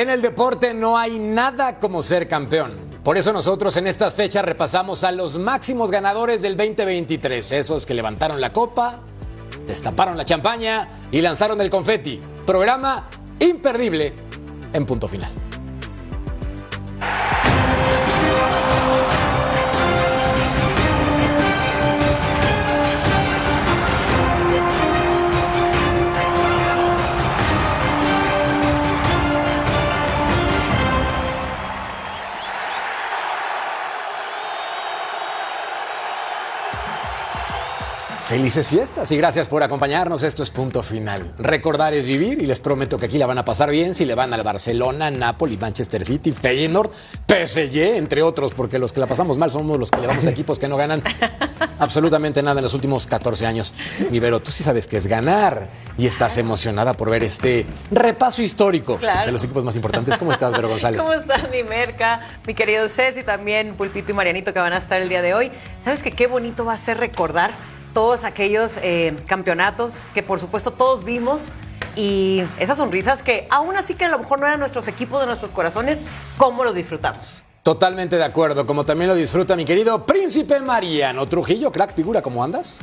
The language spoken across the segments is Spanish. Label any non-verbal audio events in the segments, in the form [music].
En el deporte no hay nada como ser campeón. Por eso nosotros en estas fechas repasamos a los máximos ganadores del 2023, esos que levantaron la copa, destaparon la champaña y lanzaron el confeti. Programa imperdible en punto final. Felices fiestas y gracias por acompañarnos. Esto es punto final. Recordar es vivir y les prometo que aquí la van a pasar bien si le van al Barcelona, Napoli, Manchester City, Feyenoord, PSG, entre otros, porque los que la pasamos mal somos los que le vamos a [laughs] equipos que no ganan absolutamente nada en los últimos 14 años. Mi Vero, tú sí sabes que es ganar y estás emocionada por ver este repaso histórico Claro. de los equipos más importantes. ¿Cómo estás, Vero [laughs] González? ¿Cómo estás, mi Merca? Mi querido Ceci, también Pulpito y Marianito que van a estar el día de hoy. ¿Sabes que qué bonito va a ser recordar todos aquellos eh, campeonatos que por supuesto todos vimos y esas sonrisas que aún así que a lo mejor no eran nuestros equipos de nuestros corazones, cómo los disfrutamos? Totalmente de acuerdo, como también lo disfruta mi querido Príncipe Mariano Trujillo, crack figura, ¿cómo andas?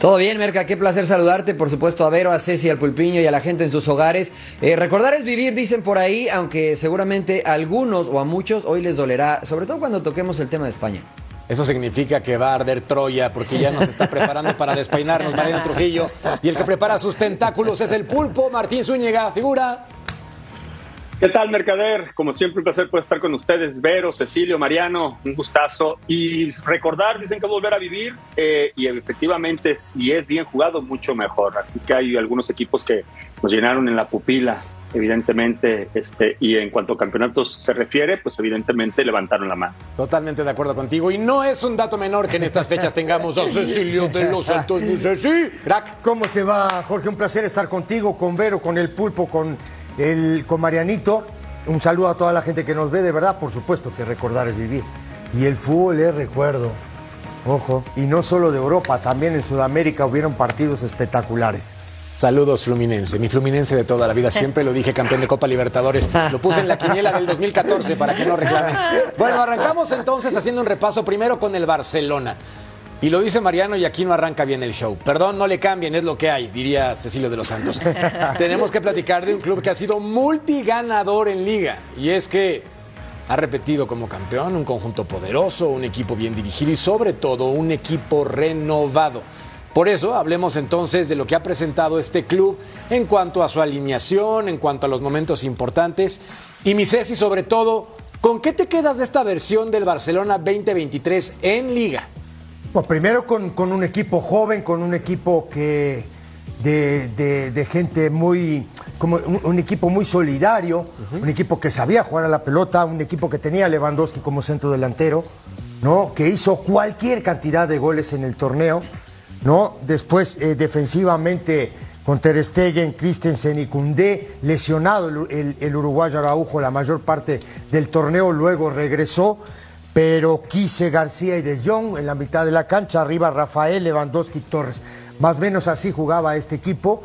Todo bien, Merca, qué placer saludarte, por supuesto a Vero, a Ceci, al Pulpiño y a la gente en sus hogares. Eh, recordar es vivir, dicen por ahí, aunque seguramente a algunos o a muchos hoy les dolerá, sobre todo cuando toquemos el tema de España. Eso significa que va a arder Troya porque ya nos está preparando para despeinarnos Mariano Trujillo. Y el que prepara sus tentáculos es el pulpo Martín Zúñiga, figura. ¿Qué tal, Mercader? Como siempre, un placer poder estar con ustedes. Vero, Cecilio, Mariano, un gustazo. Y recordar, dicen que volver a vivir, eh, y efectivamente, si es bien jugado, mucho mejor. Así que hay algunos equipos que nos llenaron en la pupila, evidentemente, este, y en cuanto a campeonatos se refiere, pues evidentemente levantaron la mano. Totalmente de acuerdo contigo. Y no es un dato menor que en estas fechas tengamos a [laughs] Cecilio de los Santos. Mi Ceci, crack. ¿Cómo te va, Jorge? Un placer estar contigo, con Vero, con el Pulpo, con, el, con Marianito. Un saludo a toda la gente que nos ve, de verdad, por supuesto que recordar es vivir. Y el fútbol es recuerdo. Ojo. Y no solo de Europa, también en Sudamérica hubieron partidos espectaculares. Saludos Fluminense, mi Fluminense de toda la vida, siempre lo dije campeón de Copa Libertadores, lo puse en la quiniela del 2014 para que no reclamen. Bueno, arrancamos entonces haciendo un repaso primero con el Barcelona. Y lo dice Mariano y aquí no arranca bien el show. Perdón, no le cambien, es lo que hay, diría Cecilio de los Santos. Tenemos que platicar de un club que ha sido multiganador en liga. Y es que ha repetido como campeón un conjunto poderoso, un equipo bien dirigido y sobre todo un equipo renovado. Por eso hablemos entonces de lo que ha presentado este club en cuanto a su alineación, en cuanto a los momentos importantes. Y mi Ceci, sobre todo, ¿con qué te quedas de esta versión del Barcelona 2023 en liga? Bueno, primero con, con un equipo joven, con un equipo que de, de- de gente muy, como un, un equipo muy solidario, un equipo que sabía jugar a la pelota, un equipo que tenía a Lewandowski como centro delantero, ¿no? Que hizo cualquier cantidad de goles en el torneo, ¿no? Después eh, defensivamente con Ter Stegen, Christensen y Koundé, lesionado el, el- el uruguayo Araujo la mayor parte del torneo, luego regresó pero Quise, García y De Jong en la mitad de la cancha, arriba Rafael, Lewandowski, Torres. Más o menos así jugaba este equipo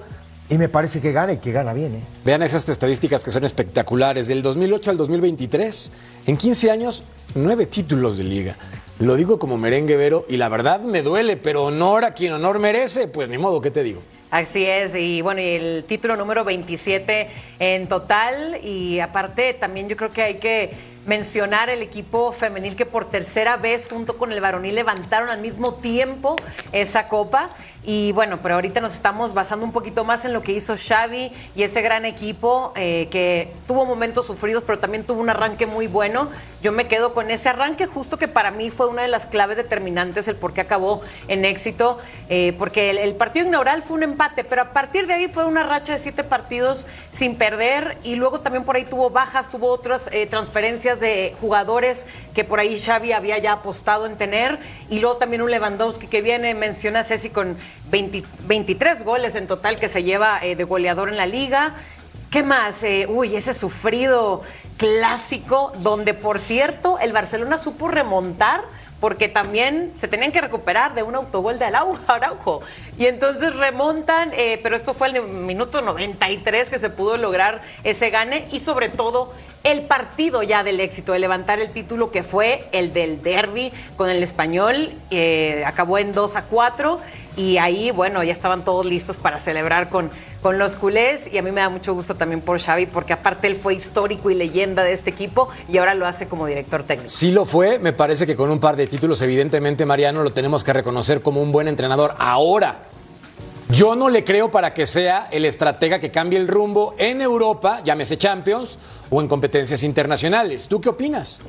y me parece que gana y que gana bien. ¿eh? Vean esas estadísticas que son espectaculares. Del 2008 al 2023, en 15 años, nueve títulos de liga. Lo digo como merengue vero y la verdad me duele, pero honor a quien honor merece, pues ni modo, ¿qué te digo? Así es, y bueno, y el título número 27 en total, y aparte también yo creo que hay que mencionar el equipo femenil que por tercera vez junto con el varonil levantaron al mismo tiempo esa copa. Y bueno, pero ahorita nos estamos basando un poquito más en lo que hizo Xavi y ese gran equipo eh, que tuvo momentos sufridos, pero también tuvo un arranque muy bueno. Yo me quedo con ese arranque justo que para mí fue una de las claves determinantes el por qué acabó en éxito, eh, porque el, partido inaugural fue un empate, pero a partir de ahí fue una racha de siete partidos sin perder y luego también por ahí tuvo bajas, tuvo otras eh, transferencias de jugadores que por ahí Xavi había ya apostado en tener y luego también un Lewandowski que viene, menciona Ceci con 23 goles en total que se lleva eh, de goleador en la liga. ¿Qué más? Eh, uy, ese sufrido clásico donde, por cierto, el Barcelona supo remontar porque también se tenían que recuperar de un autogol de [laughs] Araujo. Y entonces remontan, eh, pero esto fue el minuto 93 que se pudo lograr ese gane y sobre todo el partido ya del éxito de levantar el título que fue el del derby con el español, acabó en 2 a 4 y ahí, bueno, ya estaban todos listos para celebrar con, con los culés y a mí me da mucho gusto también por Xavi porque aparte él fue histórico y leyenda de este equipo y ahora lo hace como director técnico. Sí lo fue, me parece que con un par de títulos evidentemente Mariano lo tenemos que reconocer como un buen entrenador. Ahora, yo no le creo para que sea el estratega que cambie el rumbo en Europa, llámese Champions, o en competencias internacionales. ¿Tú qué opinas?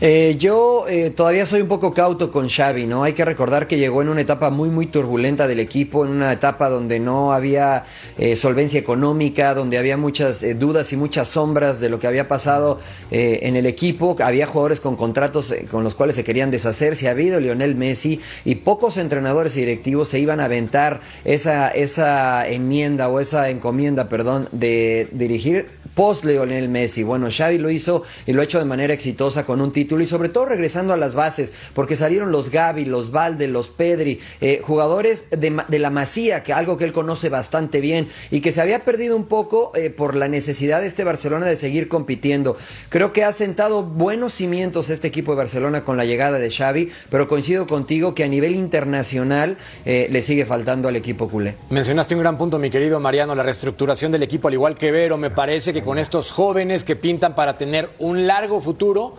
Eh, yo eh, todavía soy un poco cauto con Xavi, ¿no? Hay que recordar que llegó en una etapa muy, muy turbulenta del equipo, en una etapa donde no había eh, solvencia económica, donde había muchas dudas y muchas sombras de lo que había pasado en el equipo. Había jugadores con contratos con los cuales se querían deshacer. Si ha habido Lionel Messi y pocos entrenadores y directivos se iban a aventar esa, esa enmienda o esa encomienda, perdón, de dirigir post Lionel Messi. Bueno, Xavi lo hizo y lo ha hecho de manera exitosa con un título y sobre todo regresando a las bases, porque salieron los Gaby, los Valde, los Pedri, eh, jugadores de, la Masía, que algo que él conoce bastante bien y que se había perdido un poco eh, por la necesidad de este Barcelona de seguir compitiendo. Creo que ha sentado buenos cimientos este equipo de Barcelona con la llegada de Xavi, pero coincido contigo que a nivel internacional eh, le sigue faltando al equipo culé. Mencionaste un gran punto, mi querido Mariano, la reestructuración del equipo, al igual que Vero, me parece que con estos jóvenes que pintan para tener un largo futuro,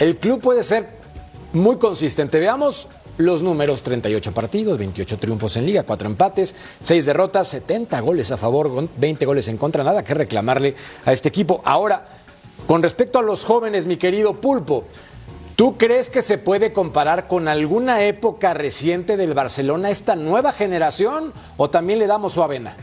el club puede ser muy consistente. Veamos los números, 38 partidos, 28 triunfos en liga, 4 empates, 6 derrotas, 70 goles a favor, 20 goles en contra, nada que reclamarle a este equipo. Ahora, con respecto a los jóvenes, mi querido Pulpo, ¿tú crees que se puede comparar con alguna época reciente del Barcelona esta nueva generación o también le damos su avena?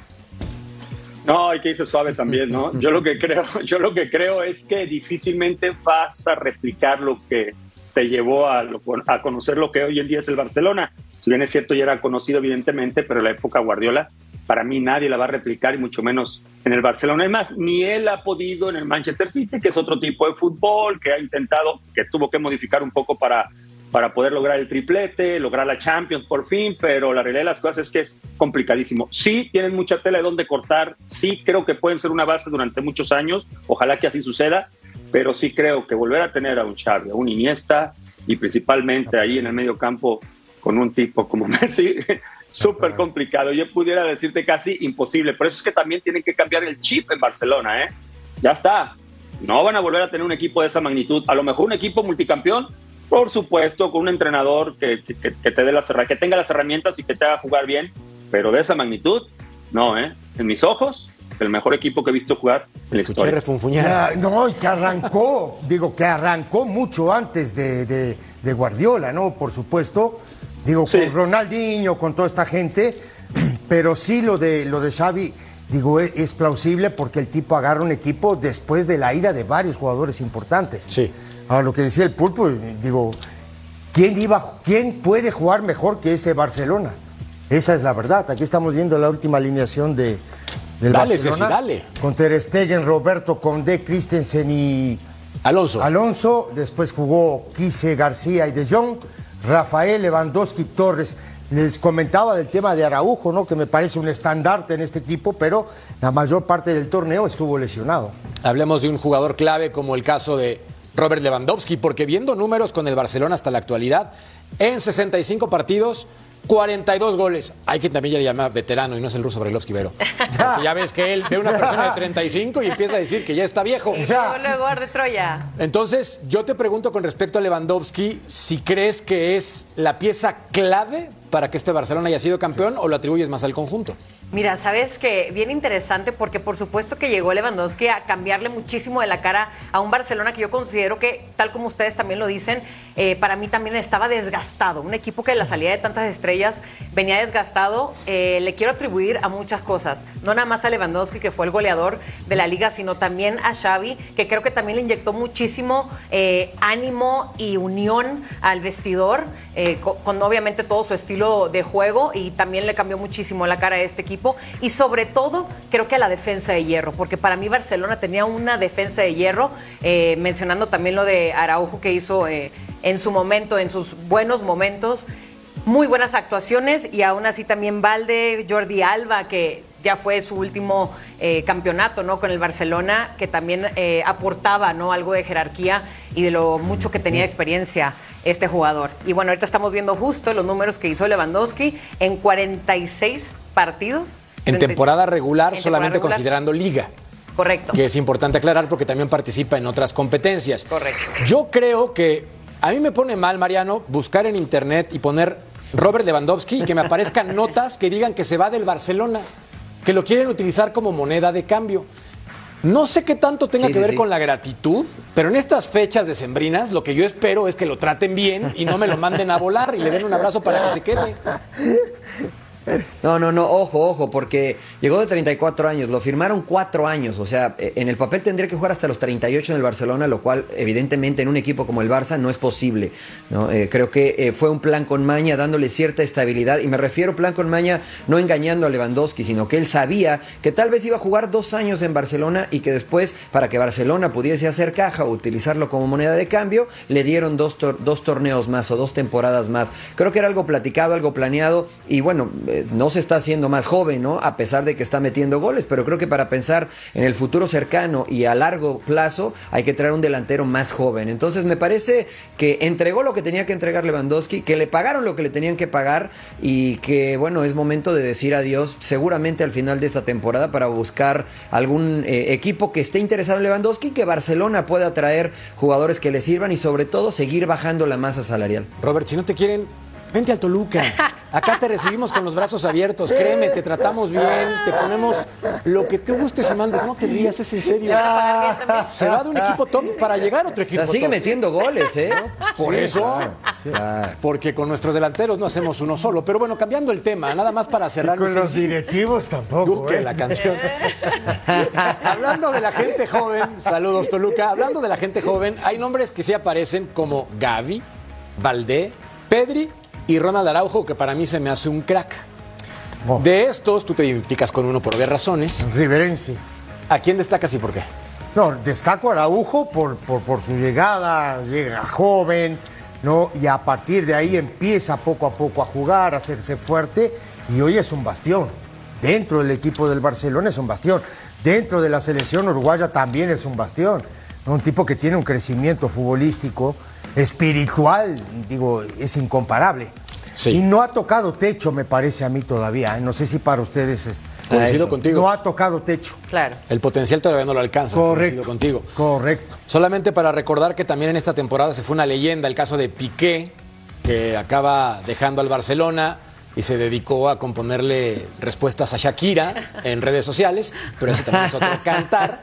No, hay que irse suave también, ¿no? Yo lo que [laughs] creo, yo lo que creo es que difícilmente vas a replicar lo que te llevó a, a conocer lo que hoy en día es el Barcelona. Si bien es cierto, ya era conocido evidentemente, pero la época Guardiola, para mí nadie la va a replicar y mucho menos en el Barcelona. Es más, ni él ha podido en el Manchester City, que es otro tipo de fútbol, que ha intentado, que tuvo que modificar un poco para para poder lograr el triplete, lograr la Champions por fin, pero la realidad de las cosas es que es complicadísimo. Sí, tienen mucha tela de donde cortar, sí creo que pueden ser una base durante muchos años, ojalá que así suceda, pero sí creo que volver a tener a un Xavi, a un Iniesta y principalmente ahí en el medio campo con un tipo como [laughs] Messi, súper complicado. Yo pudiera decirte casi imposible. Por eso es que también tienen que cambiar el chip en Barcelona, ¿eh? Ya está. No van a volver a tener un equipo de esa magnitud. A lo mejor un equipo multicampeón, por supuesto, con un entrenador que, te dé las que tenga las herramientas y que te haga jugar bien, pero de esa magnitud, no, ¿eh? En mis ojos, el mejor equipo que he visto jugar en la historia. refunfuñar. no, y que arrancó, [laughs] digo, que arrancó mucho antes de, Guardiola, ¿no? Por supuesto, digo, con Ronaldinho, con toda esta gente, [clears throat] pero sí lo de, lo de Xavi, digo, es, es plausible porque el tipo agarra un equipo después de la ida de varios jugadores importantes. Sí. Ahora, lo que decía el pulpo, digo, ¿quién, iba, ¿quién puede jugar mejor que ese Barcelona? Esa es la verdad. Aquí estamos viendo la última alineación de, del dale, Barcelona. dale. Con Ter Stegen, Roberto Condé, Christensen y Alonso. Alonso. Después jugó Quise, García y De Jong. Rafael, Lewandowski, Torres. Les comentaba del tema de Araujo, ¿no? que me parece un estandarte en este equipo, pero la mayor parte del torneo estuvo lesionado. Hablemos de un jugador clave como el caso de Robert Lewandowski, porque viendo números con el Barcelona hasta la actualidad, en 65 partidos 42 goles. Hay que también ya le llama veterano y no es el ruso Brailovsky Vero. Porque ya ves que él ve una persona de 35 y empieza a decir que ya está viejo. Y luego, luego de Troya. Entonces, yo te pregunto con respecto a Lewandowski, si crees que es la pieza clave para que este Barcelona haya sido campeón o lo atribuyes más al conjunto. Mira, sabes que bien interesante porque por supuesto que llegó Lewandowski a cambiarle muchísimo de la cara a un Barcelona que yo considero que, tal como ustedes también lo dicen, eh, para mí también estaba desgastado. Un equipo que la salida de tantas estrellas venía desgastado. Eh, le quiero atribuir a muchas cosas. No nada más a Lewandowski, que fue el goleador de la liga, sino también a Xavi, que creo que también le inyectó muchísimo eh, ánimo y unión al vestidor, con, con obviamente todo su estilo de juego y también le cambió muchísimo la cara a este equipo y sobre todo creo que a la defensa de hierro, porque para mí Barcelona tenía una defensa de hierro, mencionando también lo de Araujo que hizo en su momento, en sus buenos momentos, muy buenas actuaciones y aún así también Valde, Jordi Alba, que ya fue su último eh, campeonato ¿no? con el Barcelona, que también aportaba ¿no? algo de jerarquía y de lo mucho que tenía experiencia este jugador. Y bueno, ahorita estamos viendo justo los números que hizo Lewandowski en 46 partidos. En temporada regular, solamente considerando liga. Correcto. Que es importante aclarar porque también participa en otras competencias. Correcto. Yo creo que a mí me pone mal, Mariano, buscar en internet y poner Robert Lewandowski y que me aparezcan [laughs] notas que digan que se va del Barcelona, que lo quieren utilizar como moneda de cambio. No sé qué tanto tenga que ver con la gratitud, pero en estas fechas decembrinas lo que yo espero es que lo traten bien y no me lo manden a volar y le den un abrazo para que se quede. [laughs] No, no, no, ojo, ojo, porque llegó de 34 años, lo firmaron cuatro años, o sea, eh, en el papel tendría que jugar hasta los 38 en el Barcelona, lo cual evidentemente en un equipo como el Barça no es posible. ¿no? Eh, creo que eh, fue un plan con maña dándole cierta estabilidad, y me refiero plan con maña no engañando a Lewandowski, sino que él sabía que tal vez iba a jugar dos años en Barcelona y que después, para que Barcelona pudiese hacer caja o utilizarlo como moneda de cambio, le dieron dos, dos torneos más o dos temporadas más. Creo que era algo platicado, algo planeado, y bueno, no se está haciendo más joven, ¿no? A pesar de que está metiendo goles, pero creo que para pensar en el futuro cercano y a largo plazo hay que traer un delantero más joven. Entonces me parece que entregó lo que tenía que entregar Lewandowski, que le pagaron lo que le tenían que pagar y que bueno, es momento de decir adiós seguramente al final de esta temporada para buscar algún eh, equipo que esté interesado en Lewandowski, que Barcelona pueda traer jugadores que le sirvan y sobre todo seguir bajando la masa salarial. Robert, si no te quieren Vente al Toluca. Acá te recibimos con los brazos abiertos. Créeme, te tratamos bien, te ponemos lo que te guste y mandes. No te digas, es en serio. Se va de un equipo top para llegar a otro equipo top. Sigue metiendo goles, ¿eh? Por eso. Porque con nuestros delanteros no hacemos uno solo. Pero bueno, cambiando el tema, nada más para cerrar. con los directivos tampoco. ¿eh? la canción. [laughs] Hablando de la gente joven, saludos Toluca. Hablando de la gente joven, hay nombres que sí aparecen como Gaby, Valdé, Pedri y Ronald Araujo, que para mí se me hace un crack. Oh. De estos, tú te identificas con uno por varias razones. Riverense. ¿A quién destacas y por qué? No, destaco a Araujo por, por, su llegada, llega joven, ¿no? Y a partir de ahí empieza poco a poco a jugar, a hacerse fuerte, y hoy es un bastión. Dentro del equipo del Barcelona es un bastión. Dentro de la selección uruguaya también es un bastión. Un tipo que tiene un crecimiento futbolístico espiritual, digo, es incomparable. Y no ha tocado techo, me parece a mí todavía. ¿eh? No sé si para ustedes es. Coincido contigo. No ha tocado techo. Claro. El potencial todavía no lo alcanza. Correcto. contigo. Correcto. Solamente para recordar que también en esta temporada se fue una leyenda, el caso de Piqué, que acaba dejando al Barcelona y se dedicó a componerle respuestas a Shakira en redes sociales, pero eso también es otro [laughs] cantar.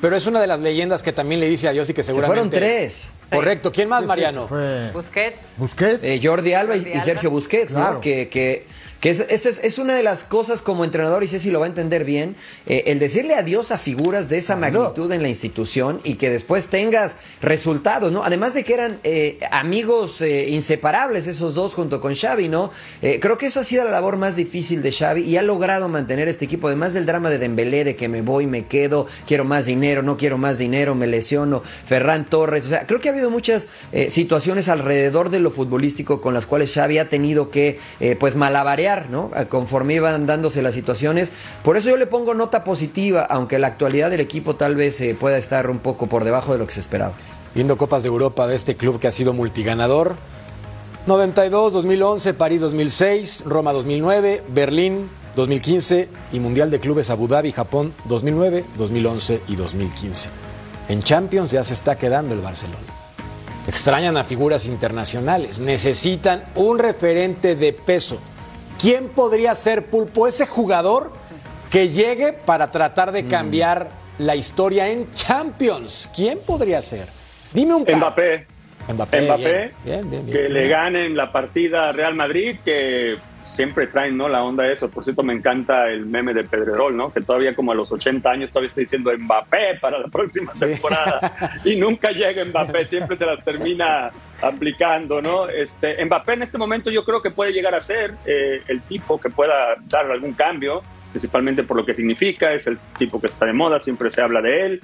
Pero es una de las leyendas que también le dice adiós y que seguramente. Se fueron tres. Correcto. ¿Quién más, Mariano? Busquets. Busquets. Eh, Jordi Alba y, Sergio Busquets, ¿no? Que, que que es, es, una de las cosas como entrenador, y sé si lo va a entender bien, eh, el decirle adiós a figuras de esa magnitud en la institución y que después tengas resultados, ¿no? Además de que eran eh, amigos eh, inseparables esos dos junto con Xavi, ¿no? creo que eso ha sido la labor más difícil de Xavi y ha logrado mantener este equipo, además del drama de Dembélé, de que me voy, me quedo, quiero más dinero, no quiero más dinero, me lesiono, Ferran Torres, o sea, creo que ha habido muchas situaciones alrededor de lo futbolístico con las cuales Xavi ha tenido que, pues, malabarear Conforme iban dándose las situaciones. Por eso yo le pongo nota positiva, aunque la actualidad del equipo tal vez eh, pueda estar un poco por debajo de lo que se esperaba. Viendo Copas de Europa de este club que ha sido multiganador, 92, 2011, París 2006, Roma 2009, Berlín 2015 y Mundial de Clubes Abu Dhabi, Japón 2009, 2011 y 2015. En Champions ya se está quedando el Barcelona. Extrañan a figuras internacionales, necesitan un referente de peso. ¿Quién podría ser Pulpo ese jugador que llegue para tratar de cambiar la historia en Champions? ¿Quién podría ser? Dime un par. Mbappé. Mbappé, Mbappé, bien, bien, bien, que le ganen la partida a Real Madrid, que siempre traen ¿no? la onda de eso. Por cierto, me encanta el meme de Pedrerol, ¿no? que todavía como a los 80 años todavía está diciendo Mbappé para la próxima temporada [laughs] y nunca llega Mbappé, siempre te las termina aplicando. ¿no? Este, Mbappé en este momento yo creo que puede llegar a ser eh, el tipo que pueda dar algún cambio, principalmente por lo que significa, es el tipo que está de moda, siempre se habla de él.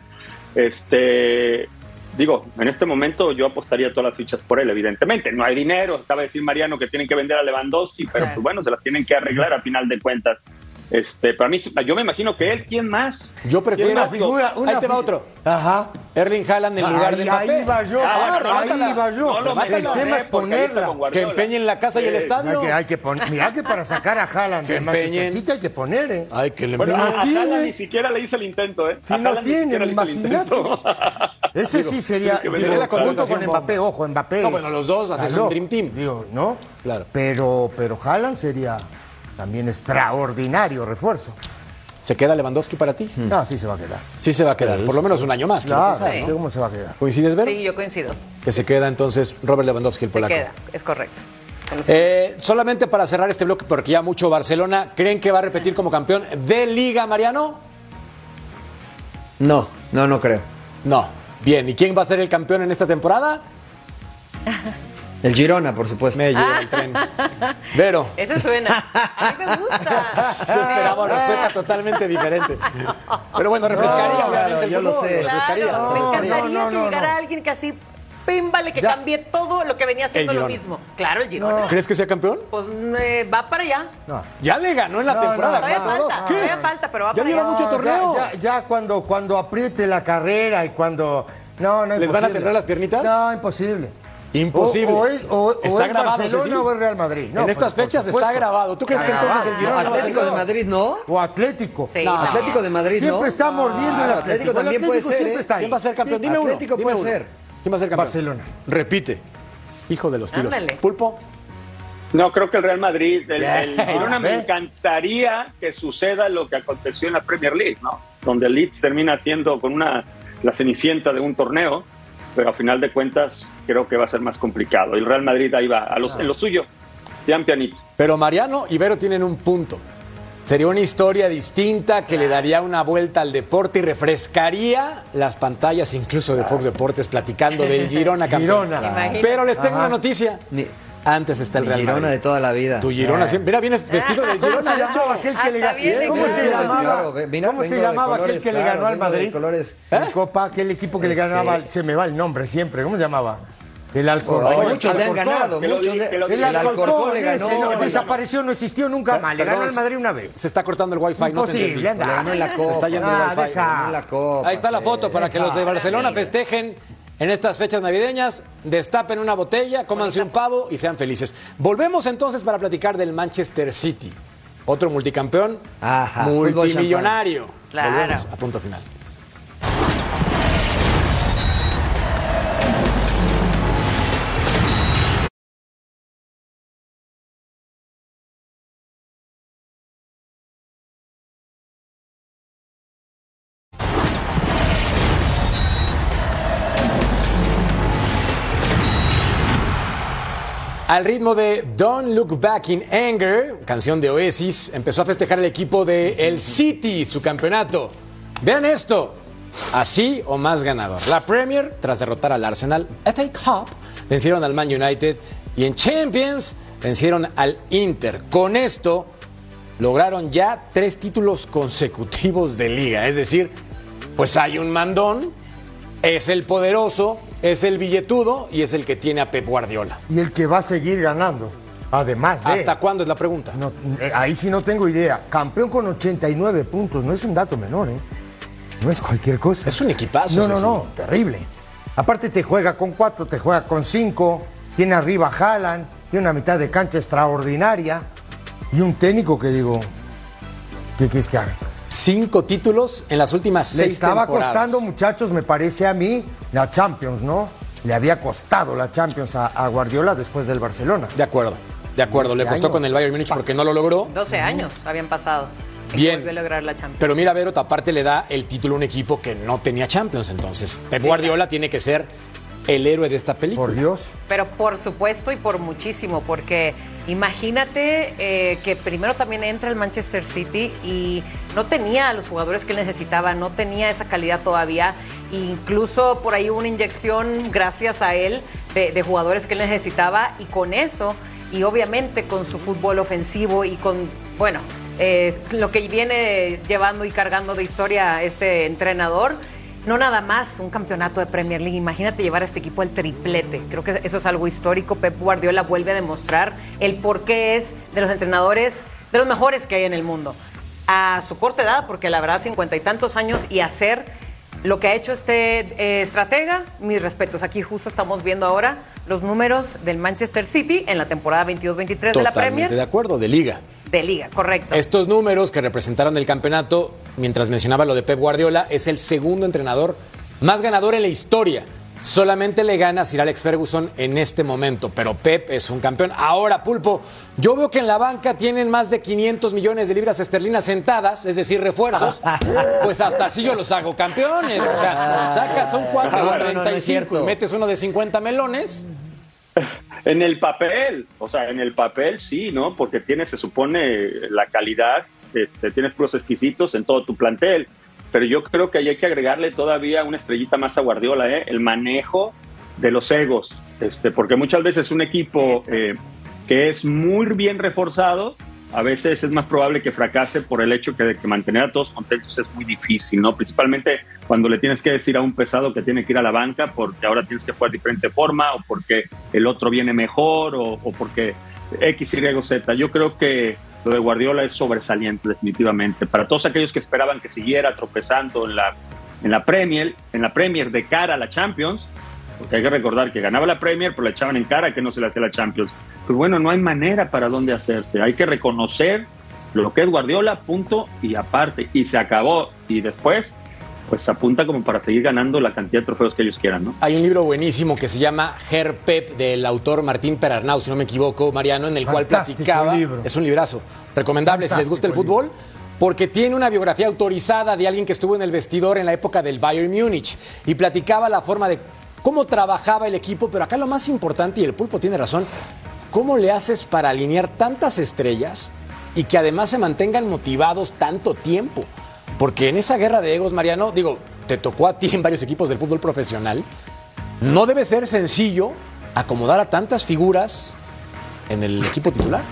Este, digo, en este momento yo apostaría todas las fichas por él, evidentemente. No hay dinero, de decir Mariano que tienen que vender a Lewandowski, pero Claro. pues bueno, se las tienen que arreglar a final de cuentas. Este, para mí, yo me imagino que él, ¿quién más? Yo prefiero- ¿Quién Una figura, una ahí te va otro. Ajá. Erling Haaland en lugar de ahí, Mbappé. ahí va yo, Ah, bueno, ahí va yo. No lo Remátala. el tema es ponerla. Que empeñen la casa y el estadio. Hay que, hay que poner, mira que para sacar a Haaland Que de Manchester. City hay que poner, ¿eh? Ay, que le Bueno, no a, a tiene. Haaland ni siquiera le hice el intento, ¿eh? Si A no tiene, imagínate. [laughs] Ese sí sería, vender la contratación con. Mbappé, ojo, Mbappé. No, bueno, los dos haces Aló, un Dream Team. Digo, ¿no? Claro. Pero, pero Haaland sería también extraordinario refuerzo. ¿Se queda Lewandowski para ti? No, sí se va a quedar. Sí se va a quedar, por lo menos un año más. Claro, ¿no? ¿cómo se va a quedar? ¿Coincides, Vero? Sí, yo coincido. Que se queda entonces Robert Lewandowski, el Se polaco. queda, es correcto. Eh, solamente para cerrar este bloque, porque ya mucho Barcelona, ¿creen que va a repetir como campeón de Liga, Mariano? No, no, no creo. No. Bien, ¿y quién va a ser el campeón en esta temporada? [laughs] El Girona, por supuesto. Me lleva el tren. [laughs] Vero, Ese suena. A mí me gusta. [laughs] yo esperaba una respuesta totalmente diferente. Pero bueno, refrescaría, No, obviamente. claro, el yo lo sé. refrescaría, Claro, me refrescaría. encantaría No, no, que llegara no. alguien que así, pímbale, que Ya. cambie todo lo que venía haciendo lo mismo. Claro, el Girona. ¿Crees que sea campeón? Pues eh, va para allá. No. Ya le ganó en la No, temporada. no, Todavía 4-2. falta, ¿Qué? todavía falta, pero va Ya para lleva allá. mucho torneo. Ya, ya- ya cuando, cuando apriete la carrera y cuando. No, no, ¿Les van a temblar las piernitas? No, imposible. Imposible. O, o es, o- o Está es grabado, Barcelona o es Real Madrid. No, en estas fechas está grabado. ¿Tú crees que entonces el ser Atlético de? Madrid, ¿no. O Atlético. Sí, No. Atlético de Madrid, Siempre ¿no. está mordiendo el Ah, Atlético. También puede ser, siempre ¿eh? está ahí. ¿Quién va a ser campeón? Dime Atlético uno. puede dime uno. ser. ¿Quién va a ser campeón? Barcelona. Repite. Hijo de los tiros. Ándale. Pulpo. No, creo que el Real Madrid, el, el Bien. Girona me encantaría que suceda lo que aconteció en la Premier League, ¿no? Donde el Leeds termina siendo con una la cenicienta de un torneo, pero a final de cuentas creo que va a ser más complicado. El Real Madrid ahí va, a los, en lo suyo, ya pianito. Pero Mariano y Vero tienen un punto. Sería una historia distinta que le daría una vuelta al deporte y refrescaría las pantallas incluso de Fox Deportes platicando del [laughs] Girona campeón. Girona. Pero les tengo Ajá. una noticia. Antes está el Real Girona Madrid. de toda la vida. Tu Girona Eh. siempre. Mira, vienes vestido de ¿Cómo Girona. se ya, llamaba aquel que le ganó? ¿Cómo se llamaba? ¿Cómo se aquel colores, que le claro, ganó al Madrid? colores. En Copa, aquel equipo que le ganaba, Este- se me va el nombre siempre. ¿Cómo se llamaba? El Oh, Alcorcón. muchos le han ganado, muchos le- El el Alcorcón, le ese ganó. no, desapareció, no existió nunca más. Le ganó al Madrid una vez. Se está cortando el wifi, no te. Le ganó en la Copa. Se está yendo Ah, el wifi. deja. Ahí está la sí. foto para que los de Barcelona festejen en estas fechas navideñas, destapen una botella, cómanse un pavo y sean felices. Volvemos entonces para platicar del Manchester City, otro multicampeón, Ajá, multimillonario. Claro. Volvemos a punto final. Al ritmo de Don't Look Back in Anger, canción de Oasis, empezó a festejar el equipo de El City su campeonato. Vean esto, así o más ganador. La Premier, tras derrotar al Arsenal, FA Cup, vencieron al Man United y en Champions vencieron al Inter. Con esto lograron ya tres títulos consecutivos de liga. Es decir, pues hay un mandón, es el poderoso, es el billetudo y es el que tiene a Pep Guardiola. Y el que va a seguir ganando. Además de. ¿Hasta cuándo es la pregunta? No, eh, ahí sí no tengo idea. Campeón con 89 puntos, no es un dato menor, ¿eh? No es cualquier cosa. Es un equipazo, No, no, no, terrible. Aparte te juega con cuatro, te juega con cinco, tiene arriba a Haaland, y una mitad de cancha extraordinaria y un técnico que digo, ¿qué quieres que haga? Cinco títulos en las últimas Le seis estaba temporadas. costando, muchachos, me parece a mí, la Champions, ¿no? Le había costado la Champions a, a Guardiola después del Barcelona. De acuerdo, de acuerdo. Le costó con el Bayern Múnich porque no lo logró. 12 años habían pasado. Bien. volvió a lograr la Champions. Pero mira, Vero, aparte le da el título a un equipo que no tenía Champions. Entonces, Pep Guardiola tiene que ser el héroe de esta película. Por Dios. Pero por supuesto y por muchísimo, porque imagínate eh, que primero también entra el Manchester City y no tenía a los jugadores que necesitaba, no tenía esa calidad todavía. Incluso por ahí hubo una inyección, gracias a él, de, jugadores que necesitaba y con eso, y obviamente con su fútbol ofensivo y con, bueno, eh, lo que viene llevando y cargando de historia este entrenador. No nada más un campeonato de Premier League. Imagínate llevar a este equipo al triplete. Creo que eso es algo histórico. Pep Guardiola vuelve a demostrar el por qué es de los entrenadores, de los mejores que hay en el mundo. A su corta edad, porque la verdad, cincuenta y tantos años y hacer lo que ha hecho este eh, estratega, mis respetos. Aquí justo estamos viendo ahora los números del Manchester City en la temporada 22-23 de la Totalmente Premier de acuerdo, de liga. De liga, correcto. Estos números que representaron el campeonato, mientras mencionaba lo de Pep Guardiola, es el segundo entrenador más ganador en la historia. Solamente le gana Sir Alex Ferguson en este momento, pero Pep es un campeón. Ahora, Pulpo, yo veo que en la banca tienen más de 500 millones de libras esterlinas sentadas, es decir, refuerzos. [laughs] Pues hasta así yo los hago campeones. O sea, sacas un 4 No, no, de no, no es 35 cierto. y metes uno de 50 melones. [laughs] En el papel, o sea, en el papel sí, ¿no? Porque tienes, se supone, la calidad, este, tienes puros exquisitos en todo tu plantel. Pero yo creo que ahí hay que agregarle todavía una estrellita más a Guardiola, ¿eh? El manejo de los egos. Este, porque muchas veces un equipo eh, que es muy bien reforzado, a veces es más probable que fracase por el hecho que de que mantener a todos contentos es muy difícil, ¿no? Principalmente cuando le tienes que decir a un pesado que tiene que ir a la banca porque ahora tienes que jugar de diferente forma o porque el otro viene mejor o, o porque X, Y Z. Yo creo que lo de Guardiola es sobresaliente definitivamente. Para todos aquellos que esperaban que siguiera tropezando en la, en la Premier, en la Premier de cara a la Champions, porque hay que recordar que ganaba la Premier, pero le echaban en cara que no se le hacía la Champions. Pues bueno, no hay manera para dónde hacerse. Hay que reconocer lo que es Guardiola, punto, y aparte. Y se acabó. Y después, pues se apunta como para seguir ganando la cantidad de trofeos que ellos quieran, ¿no? Hay un libro buenísimo que se llama Her Pep del autor Martín Perarnau, si no me equivoco, Mariano, en el cual platicaba. libro. Es un librazo. Recomendable si les gusta el fútbol. Porque tiene una biografía autorizada de alguien que estuvo en el vestidor en la época del Bayern Múnich y platicaba la forma de cómo trabajaba el equipo, pero acá lo más importante, y el pulpo tiene razón, ¿cómo le haces para alinear tantas estrellas y que además se mantengan motivados tanto tiempo? Porque en esa guerra de egos, Mariano, digo, te tocó a ti en varios equipos del fútbol profesional, no debe ser sencillo acomodar a tantas figuras en el equipo titular.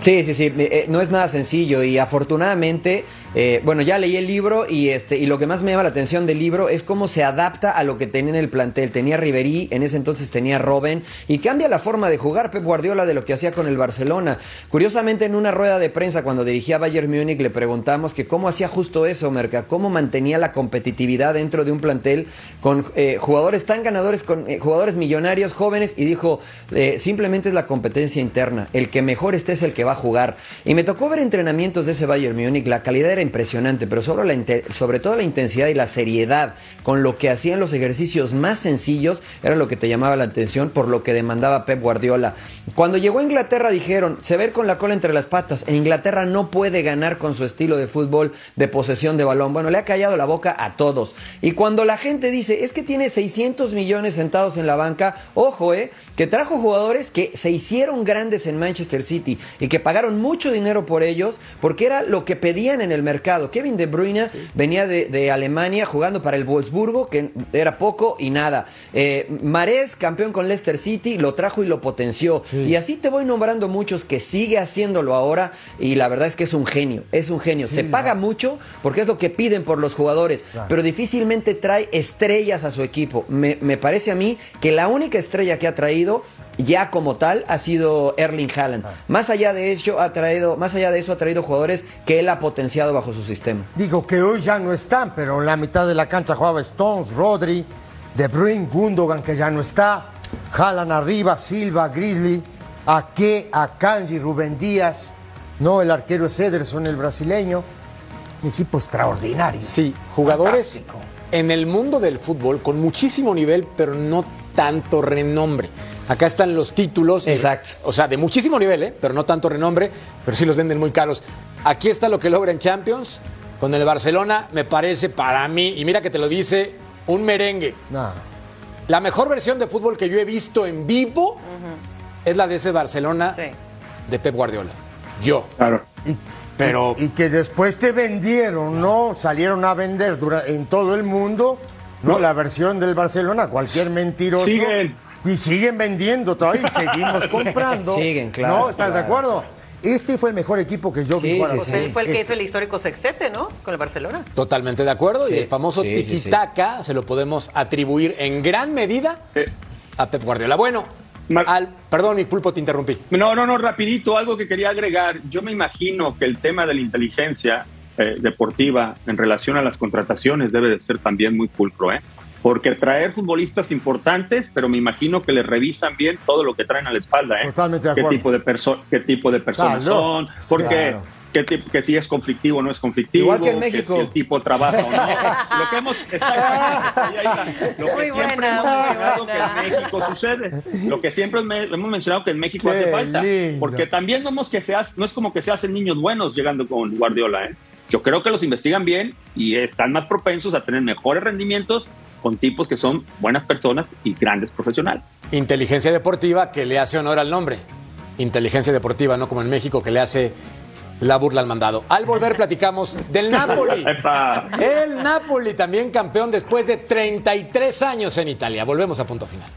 Sí, sí, sí, eh, no es nada sencillo y afortunadamente, eh, bueno, ya leí el libro y este y lo que más me llama la atención del libro es cómo se adapta a lo que tenía en el plantel. Tenía Riverí, en ese entonces tenía Robben y cambia la forma de jugar Pep Guardiola de lo que hacía con el Barcelona. Curiosamente en una rueda de prensa cuando dirigía Bayern Múnich le preguntamos que cómo hacía justo eso, Merca, cómo mantenía la competitividad dentro de un plantel con eh, jugadores tan ganadores, con eh, jugadores millonarios jóvenes y dijo, eh, simplemente es la competencia interna, el que mejor esté es el que va a jugar. Y me tocó ver entrenamientos de ese Bayern Múnich, la calidad era impresionante, pero sobre, todo la intensidad y la seriedad con lo que hacían los ejercicios más sencillos era lo que te llamaba la atención por lo que demandaba Pep Guardiola. Cuando llegó a Inglaterra dijeron, se ve con la cola entre las patas, en Inglaterra no puede ganar con su estilo de fútbol de posesión de balón. Bueno, le ha callado la boca a todos. Y cuando la gente dice, es que tiene 600 millones sentados en la banca, ojo, eh, que trajo jugadores que se hicieron grandes en Manchester City y que pagaron mucho dinero por ellos porque era lo que pedían en el mercado. Kevin De Bruyne venía de, de Alemania jugando para el Wolfsburgo, que era poco y nada. Eh, Marés, campeón con Leicester City, lo trajo y lo potenció. Y así te voy nombrando muchos que sigue haciéndolo ahora y la verdad es que es un genio, es un genio. Sí, Se paga mucho porque es lo que piden por los jugadores, Claro. pero difícilmente trae estrellas a su equipo. Me, me parece a mí que la única estrella que ha traído ya como tal ha sido Erling Haaland. Más allá de eso ha traído, más allá de eso ha traído jugadores que él ha potenciado bajo su sistema. Digo que hoy ya no están, pero en la mitad de la cancha jugaba Stones, Rodri, De Bruyne, Gundogan, que ya no está. jalan arriba, Silva, Grizzly, Ake, Akanji, Rubén Díaz, no, el arquero es Ederson, el brasileño. Un equipo extraordinario. Sí, jugadores Fantástico. en el mundo del fútbol con muchísimo nivel, pero no tanto renombre. Acá están los títulos. Exacto. o sea, de muchísimo nivel, ¿eh? pero no tanto renombre, pero sí los venden muy caros. Aquí está lo que logra en Champions. Con el Barcelona, me parece para mí, y mira que te lo dice, un merengue. Nah. La mejor versión de fútbol que yo he visto en vivo es la de ese Barcelona Sí. de Pep Guardiola. Yo. Claro. Y, Pero- y, y que después te vendieron, ¿no? Salieron a vender dura- en todo el mundo, ¿no? La versión del Barcelona, cualquier mentiroso. Siguen. Y siguen vendiendo todavía y seguimos [laughs] comprando. Siguen, claro, ¿No? ¿Estás de acuerdo? Este fue el mejor equipo que yo Sí, vi sí, Pues sí. él fue el que Este. hizo el histórico sextete, ¿no? Con el Barcelona. Totalmente de acuerdo. Sí, y el famoso sí, sí, sí. tiki-taka se lo podemos atribuir en gran medida Eh, a Pep Guardiola. Bueno, Mar- al, perdón, mi pulpo, te interrumpí. No, no, no, rapidito, algo que quería agregar. Yo me imagino que el tema de la inteligencia eh, deportiva en relación a las contrataciones debe de ser también muy pulcro, ¿eh? Porque traer futbolistas importantes, pero me imagino que les revisan bien todo lo que traen a la espalda, ¿eh? Totalmente de ¿Qué acuerdo. tipo de, perso- qué tipo de personas Claro. son? Porque Claro. qué tip- que si es conflictivo o no es conflictivo, Igual que en México. si el tipo trabaja o no. [laughs] lo que hemos, lo que Muy siempre buena, hemos mencionado que en México sucede, lo que siempre hemos mencionado que en México Qué hace falta, lindo. porque también no, hemos que se hace- no es como que se hacen niños buenos llegando con Guardiola, ¿eh? Yo creo que los investigan bien y están más propensos a tener mejores rendimientos con tipos que son buenas personas y grandes profesionales. Inteligencia deportiva que le hace honor al nombre. Inteligencia deportiva, no como en México que le hace la burla al mandado. Al volver platicamos del Napoli. [laughs] El Napoli también campeón después de 33 años en Italia. Volvemos a punto final.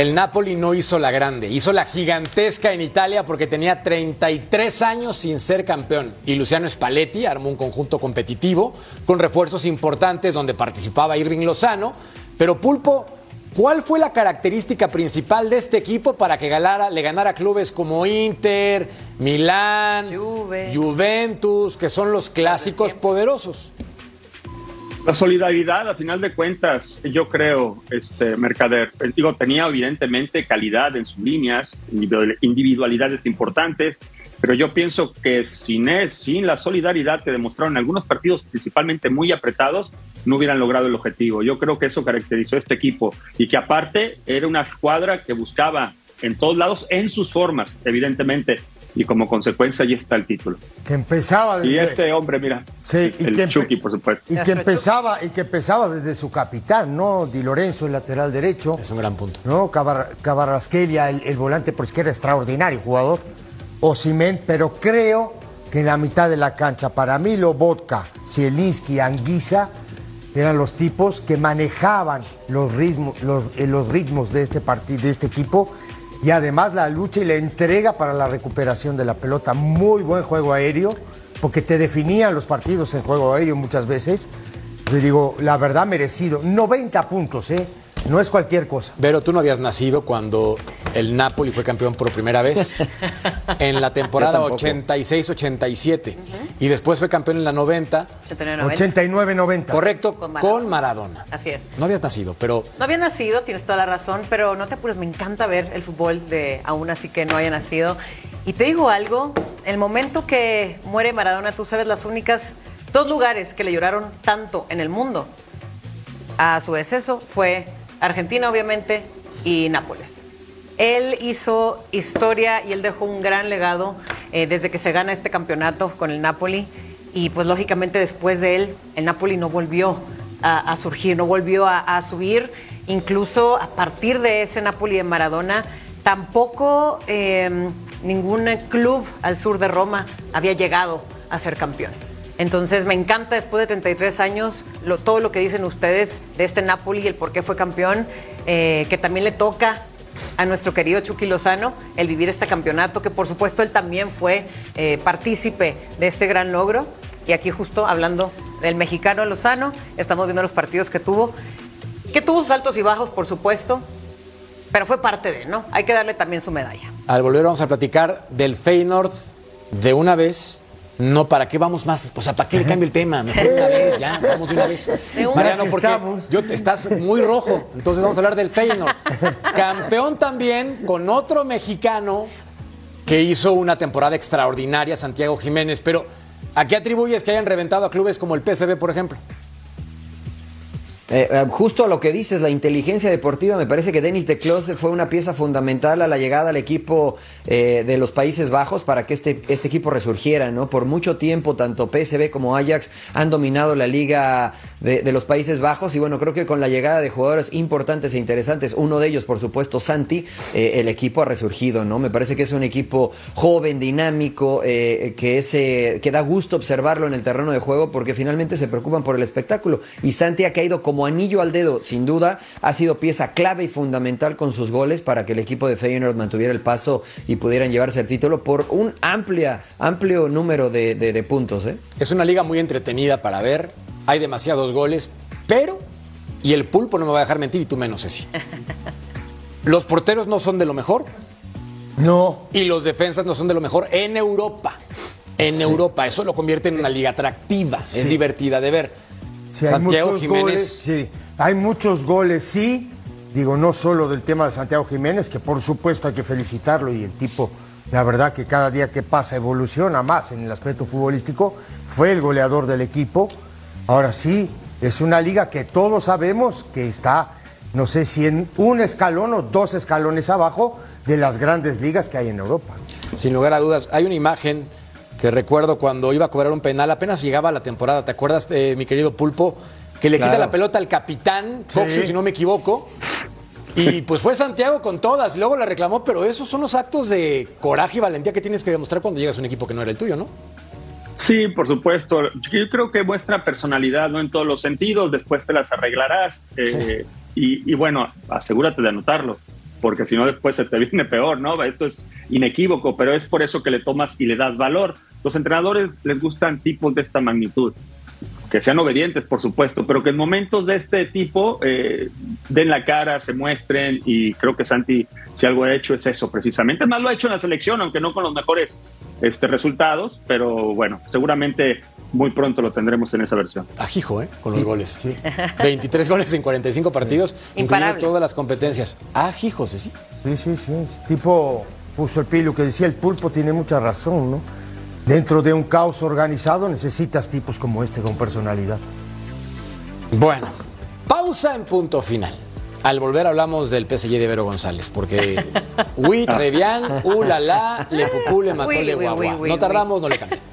El Napoli no hizo la grande, hizo la gigantesca en Italia porque tenía 33 años sin ser campeón. Y Luciano Spalletti armó un conjunto competitivo con refuerzos importantes donde participaba Irving Lozano. Pero Pulpo, ¿cuál fue la característica principal de este equipo para que galara- le ganara clubes como Inter, Milán, Juve. Juventus, que son los clásicos poderosos? La solidaridad, a final de cuentas, yo creo, este Mercader, eh, digo, tenía evidentemente calidad en sus líneas, individual- individualidades importantes, pero yo pienso que sin, es- sin la solidaridad que demostraron algunos partidos, principalmente muy apretados, no hubieran logrado el objetivo. Yo creo que eso caracterizó a este equipo y que aparte era una escuadra que buscaba en todos lados, en sus formas, evidentemente, y como consecuencia ahí está el título. Que empezaba Y desde, este hombre, mira, Sí, y el que empe- Chucky, por supuesto. y que empezaba y que empezaba desde su capitán, ¿no? Di Lorenzo, el lateral derecho. Es un gran punto. ¿no? Cabar- Cabarrasquelia, el, el volante por izquierda, extraordinario jugador. Osimén, pero creo que en la mitad de la cancha, para mí, Lobotka, Zielinski, Anguisa, eran los tipos que manejaban los ritmos, los, eh, los ritmos de este partido, de este equipo. Y además la lucha y la entrega para la recuperación de la pelota. Muy buen juego aéreo, porque te definían los partidos en juego aéreo muchas veces. Yo digo, la verdad merecido. 90 puntos, ¿eh? No es cualquier cosa. Vero, tú no habías nacido cuando el Napoli fue campeón por primera vez [laughs] en la temporada Yo tampoco. 86-87 y después fue campeón en la 90, 89, 89-90. correcto, Con. Maradona. Así es. No habías nacido, pero No había nacido, tienes toda la razón, pero no te apures, me encanta ver el fútbol de aún así que no haya nacido. Y te digo algo, el momento que muere Maradona, tú sabes las únicas dos lugares que le lloraron tanto en el mundo a su deceso fue Argentina, obviamente, y Nápoles. Él hizo historia y él dejó un gran legado eh, desde que se gana este campeonato con el Napoli. Y pues lógicamente después de él, el Napoli no volvió a, surgir, no volvió a, a subir. Incluso a partir de ese Napoli de Maradona, tampoco eh, ningún club al sur de Roma había llegado a ser campeón. Entonces me encanta después de 33 años lo- todo lo que dicen ustedes de este Napoli y el por qué fue campeón, eh, que también le toca a nuestro querido Chucky Lozano el vivir este campeonato, que por supuesto él también fue eh, partícipe de este gran logro. Y aquí justo hablando del mexicano Lozano, estamos viendo los partidos que tuvo, que tuvo sus altos y bajos, por supuesto, pero fue parte de, ¿no? Hay que darle también su medalla. Al volver vamos a platicar del Feyenoord de una vez. No, ¿para qué vamos más? O sea, ¿para qué le cambio el tema? Mejor de una [laughs] vez, ya, vamos de una vez. Mariano, porque yo, estás muy rojo, entonces vamos a hablar del Feyenoord. [laughs] Campeón también con otro mexicano que hizo una temporada extraordinaria, Santiago Jiménez, pero ¿a qué atribuyes que hayan reventado a clubes como el PSV, por ejemplo? Eh, eh, justo a lo que dices, la inteligencia deportiva, me parece que Denis de Close fue una pieza fundamental a la llegada al equipo eh, de los Países Bajos para que este, este equipo resurgiera, ¿no? Por mucho tiempo, tanto PSV como Ajax han dominado la liga de, de los Países Bajos y bueno, creo que con la llegada de jugadores importantes e interesantes, uno de ellos, por supuesto, Santi, eh, el equipo ha resurgido, ¿no? Me parece que es un equipo joven, dinámico, eh, que, es, eh, que da gusto observarlo en el terreno de juego porque finalmente se preocupan por el espectáculo y Santi ha caído como anillo al dedo, sin duda, ha sido pieza clave y fundamental con sus goles para que el equipo de Feyenoord mantuviera el paso y pudieran llevarse el título por un amplia, amplio número de, de- de puntos. Es una liga muy entretenida para ver, hay demasiados goles, pero, y el pulpo no me va a dejar mentir y tú menos, Ceci. [laughs] Los porteros no son de lo mejor No, y los defensas no son de lo mejor en Europa. En Europa, eso lo convierte en una liga atractiva, es divertida de ver. sí, Santiago Jiménez, goles, sí. Hay muchos goles, sí. Digo, no solo del tema de Santiago Jiménez, que por supuesto hay que felicitarlo y el tipo, la verdad que cada día que pasa evoluciona más en el aspecto futbolístico, fue el goleador del equipo. Ahora sí, es una liga que todos sabemos que está, no sé si en un escalón o dos escalones abajo de las grandes ligas que hay en Europa. sin lugar a dudas, hay una imagen que recuerdo cuando iba a cobrar un penal, apenas llegaba la temporada, ¿te acuerdas, eh, mi querido Pulpo? Que le quita la pelota al capitán, Sí. Foxu, si no me equivoco. Y pues fue Santiago con todas, luego la reclamó, pero esos son los actos de coraje y valentía que tienes que demostrar cuando llegas a un equipo que no era el tuyo, ¿no? Sí, por supuesto. Yo creo que muestra personalidad, ¿no? En todos los sentidos, después te las arreglarás. eh, y, y bueno, asegúrate de anotarlo, porque si no después se te [laughs] viene peor, ¿no? Esto es inequívoco, pero es por eso que le tomas y le das valor. Los entrenadores les gustan tipos de esta magnitud, que sean obedientes, por supuesto, pero que en momentos de este tipo eh, den la cara, se muestren, y creo que Santi, si algo ha hecho, es eso precisamente. Más lo ha hecho en la selección, aunque no con los mejores este, resultados, pero bueno, seguramente muy pronto lo tendremos en esa versión. Ajijo, ¿eh? Con los goles. 23 [laughs] goles en 45 partidos, incluyendo Imparable. todas las competencias. Ajijo, sí. Sí, sí, sí. Tipo puso el pilo que decía el pulpo tiene mucha razón, ¿no? Dentro de un caos organizado necesitas tipos como este con personalidad. Bueno, pausa en punto final. Al volver hablamos del PSG de Vero González, porque [laughs] oui, très bien, uh, le pucú, le mató, Oui, le guagua. oui, oui, No oui. tardamos, no le cambiamos.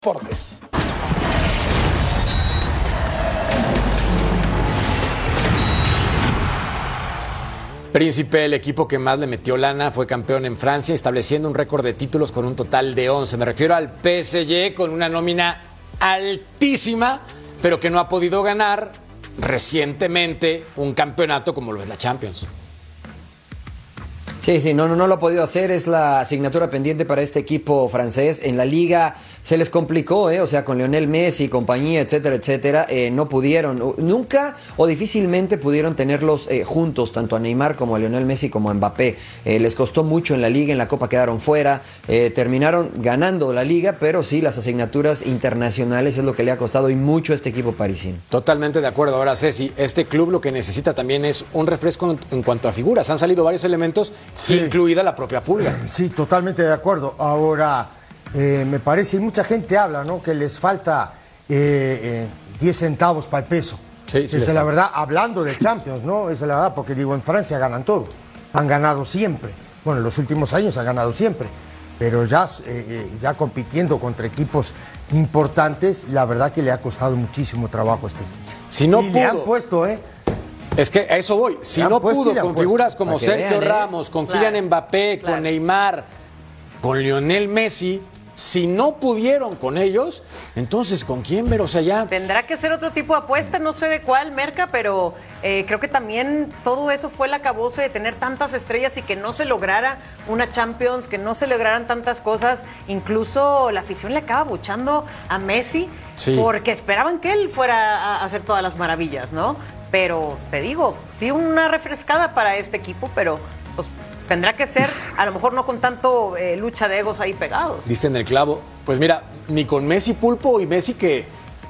Deportes. Príncipe, el equipo que más le metió lana, fue campeón en Francia, estableciendo un récord de títulos con un total de 11. Me refiero al PSG con una nómina altísima, pero que no ha podido ganar recientemente un campeonato como lo es la Champions. Sí, sí, no, no, no lo ha podido hacer, es la asignatura pendiente para este equipo francés. En la liga se les complicó, ¿eh? o sea, con Lionel Messi, compañía, etcétera, etcétera, eh, no pudieron, nunca o difícilmente pudieron tenerlos eh, juntos, tanto a Neymar como a Lionel Messi como a Mbappé. Eh, les costó mucho en la liga, en la Copa quedaron fuera, terminaron ganando la liga, pero sí, las asignaturas internacionales es lo que le ha costado y mucho a este equipo parisino. Totalmente de acuerdo. Ahora, Ceci, este club lo que necesita también es un refresco en cuanto a figuras. Han salido varios elementos, Sí. incluida la propia pulga. Sí, totalmente de acuerdo. Ahora, eh, me parece, y mucha gente habla, ¿no? Que les falta eh, eh, 10 centavos para el peso. Sí, sí Esa es la verdad, hablando de Champions, ¿no? Esa es la verdad, porque digo, en Francia ganan todo. Han ganado siempre. Bueno, en los últimos años han ganado siempre. Pero ya, eh, eh, ya compitiendo contra equipos importantes, la verdad que le ha costado muchísimo trabajo a este equipo. Si no y le han puesto, ¿eh? Es que a eso voy. Si Ya no pudo con figuras como Sergio vean, ¿eh? Ramos, con Claro, Kylian Mbappé, claro. con Neymar, con Lionel Messi, si no pudieron con ellos, entonces ¿con quién ver? O sea, ya Tendrá que ser otro tipo de apuesta, no sé de cuál, Merca, pero eh, creo que también todo eso fue el acabose de tener tantas estrellas y que no se lograra una Champions, que no se lograran tantas cosas. Incluso la afición le acaba buchando a Messi Sí. porque esperaban que él fuera a hacer todas las maravillas, ¿no? Pero te digo, sí una refrescada para este equipo, pero pues tendrá que ser, a lo mejor no con tanto eh, lucha de egos ahí pegados. diste en el clavo. Pues mira, ni con Messi Pulpo y Messi que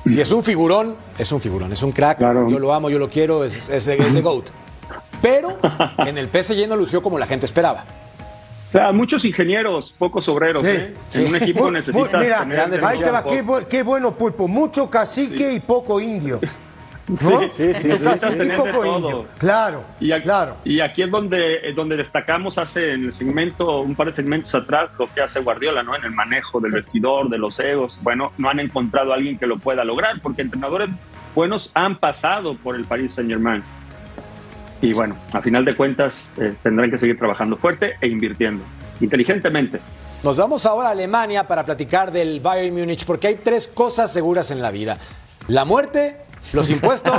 si es un figurón, es un figurón, es un crack. Claro. Yo lo amo, yo lo quiero, es, es, de, es de GOAT. Pero en el PSG no lució como la gente esperaba. O sea, muchos ingenieros, pocos obreros. Sí, ¿eh? sí. En un equipo necesitas mira, tener ahí te va, demasiado qué, bu- qué bueno pulpo, mucho cacique y poco indio. ¿No? Sí, sí, sí, Mucho sí, sí, poco todo. Claro, Y aquí, claro. y aquí es donde, eh, donde destacamos hace en el segmento, un par de segmentos atrás, lo que hace Guardiola, ¿no? En el manejo del vestidor, de los egos. Bueno, no han encontrado a alguien que lo pueda lograr, porque entrenadores buenos han pasado por el Paris Saint Germain. Y bueno, a final de cuentas eh, tendrán que seguir trabajando fuerte e invirtiendo, inteligentemente. Nos vamos ahora a Alemania para platicar del Bayern Múnich, porque hay tres cosas seguras en la vida. La muerte, los impuestos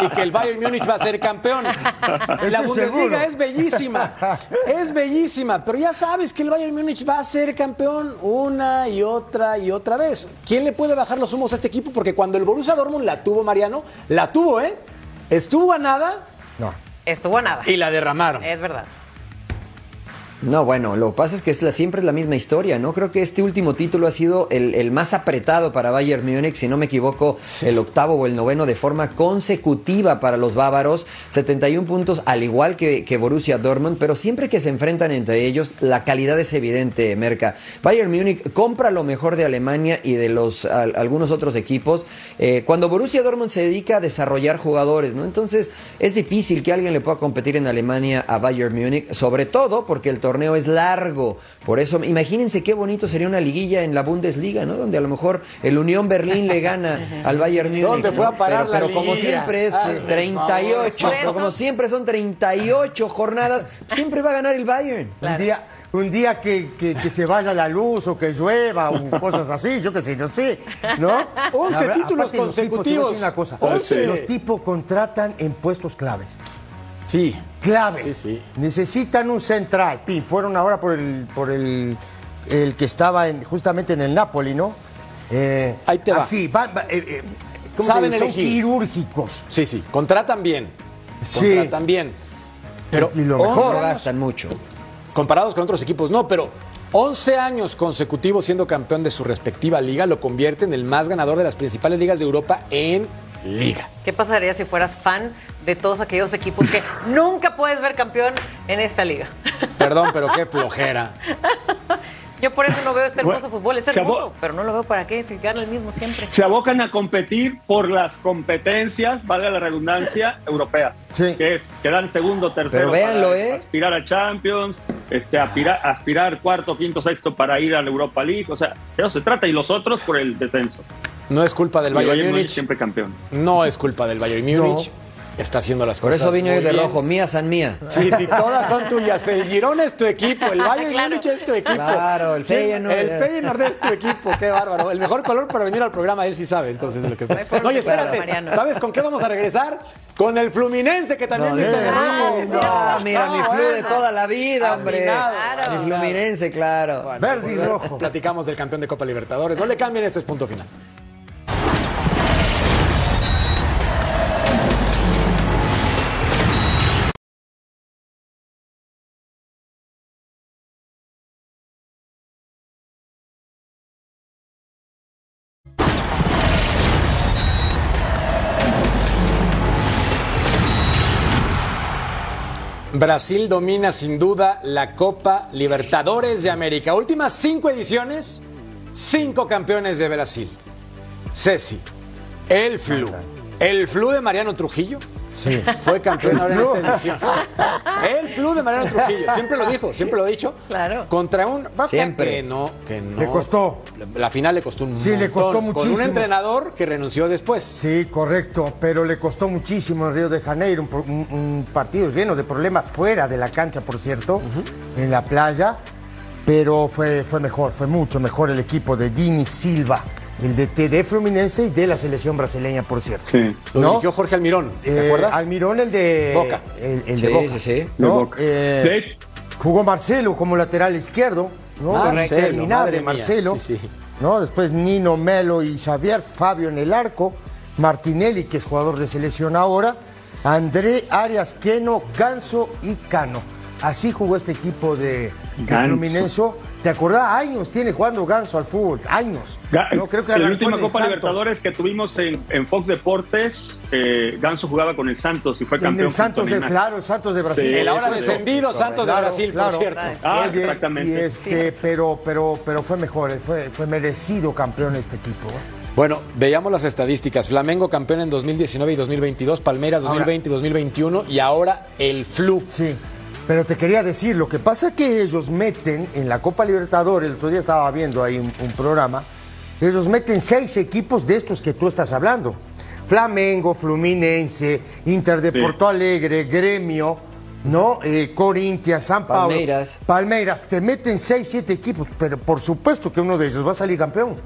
y que el Bayern Múnich va a ser campeón. La Bundesliga es bellísima, es bellísima, pero ya sabes que el Bayern Múnich va a ser campeón una y otra y otra vez. ¿Quién le puede bajar los humos a este equipo? Porque cuando el Borussia Dortmund la tuvo, Mariano, la tuvo, ¿eh? Estuvo a nada No. Estuvo a nada. y la derramaron. Es verdad. No, bueno, lo que pasa es que es la, siempre es la misma historia, ¿no? Creo que este último título ha sido el, el más apretado para Bayern Múnich, si no me equivoco, el octavo o el noveno de forma consecutiva para los bávaros, 71 puntos al igual que, que Borussia Dortmund, pero siempre que se enfrentan entre ellos, la calidad es evidente, Merca. Bayern Múnich compra lo mejor de Alemania y de los al- algunos otros equipos, eh, cuando Borussia Dortmund se dedica a desarrollar jugadores, ¿no? Entonces es difícil que alguien le pueda competir en Alemania a Bayern Múnich, sobre todo porque el torneo es largo. Por eso, imagínense qué bonito sería una liguilla en la Bundesliga, ¿no? Donde a lo mejor el Unión Berlín le gana [laughs] al Bayern Múnich. ¿Dónde fue a parar pero, la pero como siempre es Ay, por 38, favor. pero como siempre son 38 jornadas, siempre va a ganar el Bayern. Claro. Un día, un día que, que- que se vaya la luz o que llueva o [laughs] cosas así, yo qué sé, no sé, ¿no? 11 La verdad, títulos aparte, los tipos, consecutivos. una cosa, 11. Los tipos contratan en puestos claves. Sí. Claves. Sí, sí. Necesitan un central. Pin, fueron ahora por el, por el, el que estaba en, justamente en el Napoli, ¿no? Eh, Ahí te va. Así, van, va- eh, eh, ¿cómo Saben son elegir. quirúrgicos. Sí, sí, contratan bien. Sí. Contratan bien. Pero Y lo 11 mejor, años, gastan mucho. comparados con otros equipos, no, pero 11 años consecutivos siendo campeón de su respectiva liga lo convierte en el más ganador de las principales ligas de Europa en liga. ¿Qué pasaría si fueras fan de todos aquellos equipos que [laughs] nunca puedes ver campeón en esta liga? Perdón, pero qué flojera. Yo por eso no veo este hermoso Bueno, fútbol, es hermoso, pero no lo veo para qué, si gana el mismo siempre. Se abocan a competir por las competencias, valga la redundancia, europeas. Sí. Que es quedar segundo, tercero. Pero véanlo, para ¿eh? Aspirar a Champions, este, aspirar, aspirar cuarto, quinto, sexto para ir a la Europa League. O sea, de eso se trata. Y los otros por el descenso. No es culpa del Bayern Bayern Múnich Múnich. siempre campeón. No es culpa del Bayern Múnich. Está haciendo las Por cosas. eso vine hoy de bien. rojo, mía san mía. Sí, sí, todas son tuyas. El Girona es tu equipo, el Bayern [laughs] Claro. Múnich es tu equipo. Claro, el Feyenoord. El Feyenoord es tu [laughs] equipo, qué bárbaro. El mejor color para venir al programa, él sí sabe, entonces lo que está. No por y espérate, claro. ¿sabes con qué vamos a regresar? Con el Fluminense, que también No, viste de rojo. no. Ah, mira, No, mi flu de toda la vida, hombre. Claro. Mi fluminense, claro. Bueno, Verde y pues, rojo. Platicamos del campeón de Copa Libertadores. No le cambien, esto es punto final. Brasil domina sin duda la Copa Libertadores de América. Últimas cinco ediciones, cinco campeones de Brasil. Ceci, el flu. El flu de Mariano Trujillo Sí. Fue campeón El ahora en Flu. esta edición. El Flu de Mariano Trujillo. Siempre lo dijo, siempre lo he dicho. Claro. Contra un Siempre. que no, que no. Le costó. La final le costó un Sí, le costó montón, Con un muchísimo. entrenador que renunció después. Sí, correcto, pero le costó muchísimo en Río de Janeiro, un, pro- un- un partido lleno de problemas fuera de la cancha, por cierto, en la playa, pero fue, fue mejor, fue mucho mejor el equipo de Dini Silva, el de TD Fluminense y de la selección brasileña, por cierto. Sí. Lo ¿No? dirigió Jorge Almirón. ¿Te Eh, acuerdas? Almirón, el de Boca. El, el Sí, de Boca. sí, sí. ¿no? De Boca. Eh, De hecho- jugó Marcelo como lateral izquierdo, ¿no? Marcelo, mía, Marcelo. sí, sí. ¿no? Después Nino, Melo y Xavier, Fabio en el arco, Martinelli, que es jugador de selección ahora, André, Arias, Queno, Ganso y Cano. Así jugó este equipo de, de Ganso. Fluminense. ¿Te acordás? Años tiene jugando Ganso al fútbol, años. Creo que en la última en Copa Santos. Libertadores que tuvimos en, en Fox Deportes, eh, Ganso jugaba con el Santos y fue En campeón. el Santos de, claro, el Santos de Brasil. Sí, El ahora descendido Santos de Brasil, claro. por cierto. Ah, Oye, exactamente. Y este, pero, pero, pero fue mejor, fue, fue merecido campeón este equipo. ¿eh? Bueno, veíamos las estadísticas. Flamengo campeón en 2019 y 2022, Palmeiras Ahora- 2020 y 2021 y ahora el Flu. Sí, pero te quería decir, lo que pasa es que ellos meten en la Copa Libertadores, el otro día estaba viendo ahí un, un programa, ellos meten seis equipos de estos que tú estás hablando. Flamengo, Fluminense, Inter de Sí. Porto Alegre, Gremio, ¿no? Eh, Corinthians, San Pablo. Palmeiras. Palmeiras, te meten seis, siete equipos, pero por supuesto que uno de ellos va a salir campeón.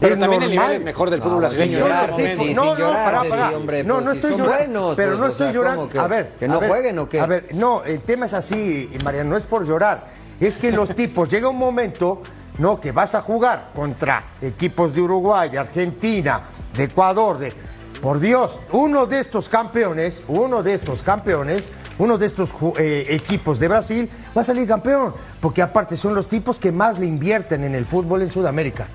Pero Es también el nivel es mejor del fútbol brasileño. sí, no, no, pará, pará. no, pues, no si estoy llorando. pero pues, no estoy llorando. ¿cómo que- a ver, que no jueguen o qué? A ver, no, el tema es así, Mariano, no es por llorar. Es que los tipos, llega un momento, ¿no? Que vas a jugar contra equipos de Uruguay, de Argentina, de Ecuador, de. Por Dios, uno de estos campeones, uno de estos campeones, uno de estos eh, equipos de Brasil va a salir campeón. Porque aparte son los tipos que más le invierten en el fútbol en Sudamérica.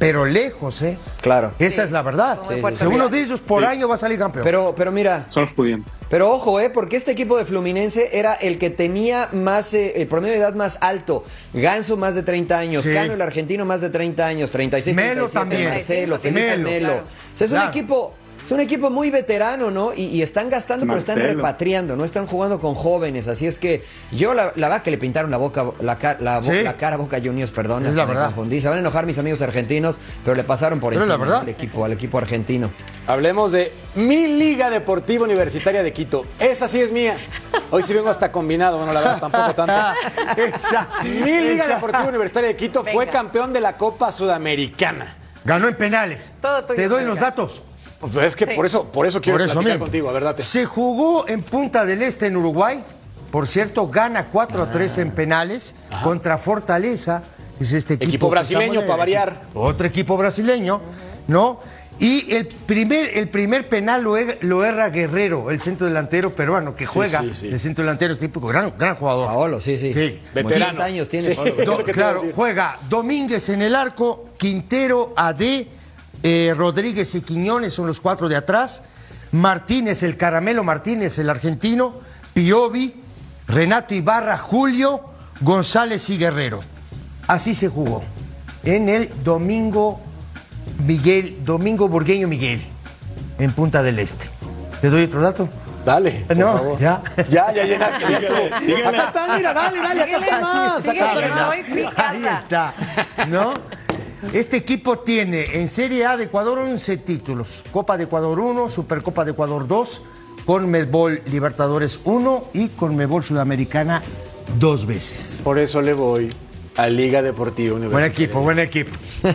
Pero lejos, ¿eh? Claro. Esa es la verdad. Sí, uno de ellos por Sí. año va a salir campeón. Pero, pero mira, Son los pudientes. Pero ojo, ¿eh? Porque este equipo de Fluminense era el que tenía más, eh, el promedio de edad más alto. Ganso más de 30 años, Sí. Cano el argentino más de 30 años, 36, Melo 37, también. Marcelo, Felipe Melo. Melo. Claro. O sea, es Claro. un equipo... Es un equipo muy veterano, ¿no? Y, y están gastando, pero están repatriando, no están jugando con jóvenes. Así es que yo la, la verdad que le pintaron la boca, la, la, bo- Sí. la cara a Boca Juniors, perdón. Es la me verdad. confundí. Se van a enojar mis amigos argentinos, pero le pasaron por encima verdad. al equipo, al equipo argentino. Hablemos de mi Liga Deportiva Universitaria de Quito. Esa sí es mía. Hoy sí vengo hasta combinado, bueno, la verdad tampoco tanto. [laughs] Esa. Mi Liga esa. Deportiva Universitaria de Quito fue campeón de la Copa Sudamericana. Ganó en penales. Todo tuyo, Te doy venga. los datos. Pues es que Sí. por eso, por eso quiero Por eso contigo, a ver, date. Se jugó en Punta del Este, en Uruguay. Por cierto, gana 4 a 3 en penales contra Fortaleza. Es este equipo, Equipo brasileño, estamos- pa' variar. Otro equipo brasileño, ¿no? Y el primer, el primer penal lo, er- lo erra Guerrero, el centro delantero peruano que juega. sí, sí. El centro delantero es típico, gran, gran jugador. Paolo, sí, sí. Sí. Veterano. 80 años tiene. Paolo. Do- [laughs] claro, juega Domínguez en el arco, Quintero, AD, eh, Rodríguez y Quiñones son los cuatro de atrás, Martínez, el Caramelo Martínez, el argentino, Piovi, Renato Ibarra, Julio, González y Guerrero. Así se jugó en el Domingo Miguel, Domingo Burgueño Miguel, en Punta del Este. ¿Te doy otro dato? Dale, por No, favor. ya. Ya, ya llenaste, ya estuvo. [laughs] Acá está, mira, dale, dale, acá está más. Acá está Ahí está, ¿no? Este equipo tiene en Serie A de Ecuador 11 títulos. Copa de Ecuador 1, Supercopa de Ecuador 2, Conmebol Libertadores 1 y Conmebol Sudamericana dos veces. Por eso le voy a Liga Deportiva Buen Universitaria. equipo, buen equipo.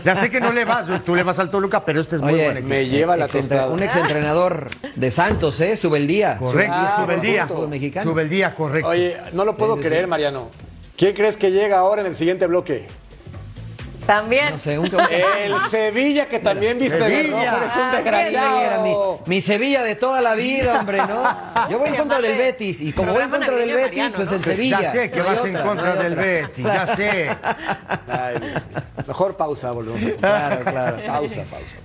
Ya sé que no le vas, tú le vas al Toluca, pero este es muy Oye, buen equipo. Me lleva la tostada. Un exentrenador de Santos, ¿eh? Sube el día. Correcto, Ah, sube el día. fútbol mexicano. Sube el día, correcto. Oye, no lo puedo Sí, sí, creer. Mariano. ¿Quién crees que llega ahora en el siguiente bloque? También. No sé, un [laughs] El Sevilla, que también viste de Sevilla. rojo, eres un Ah, Era mi, Sevilla de toda la vida, hombre, ¿no? [laughs] Yo voy en contra del Betis y como voy en contra del Betis, Mariano, pues ¿no? el Sevilla. ya sé que No vas en otra, contra del otra. Betis, ya [laughs] sé. Ay, Dios mío. Mejor pausa, volvemos. a- Claro, claro. Pausa, pausa.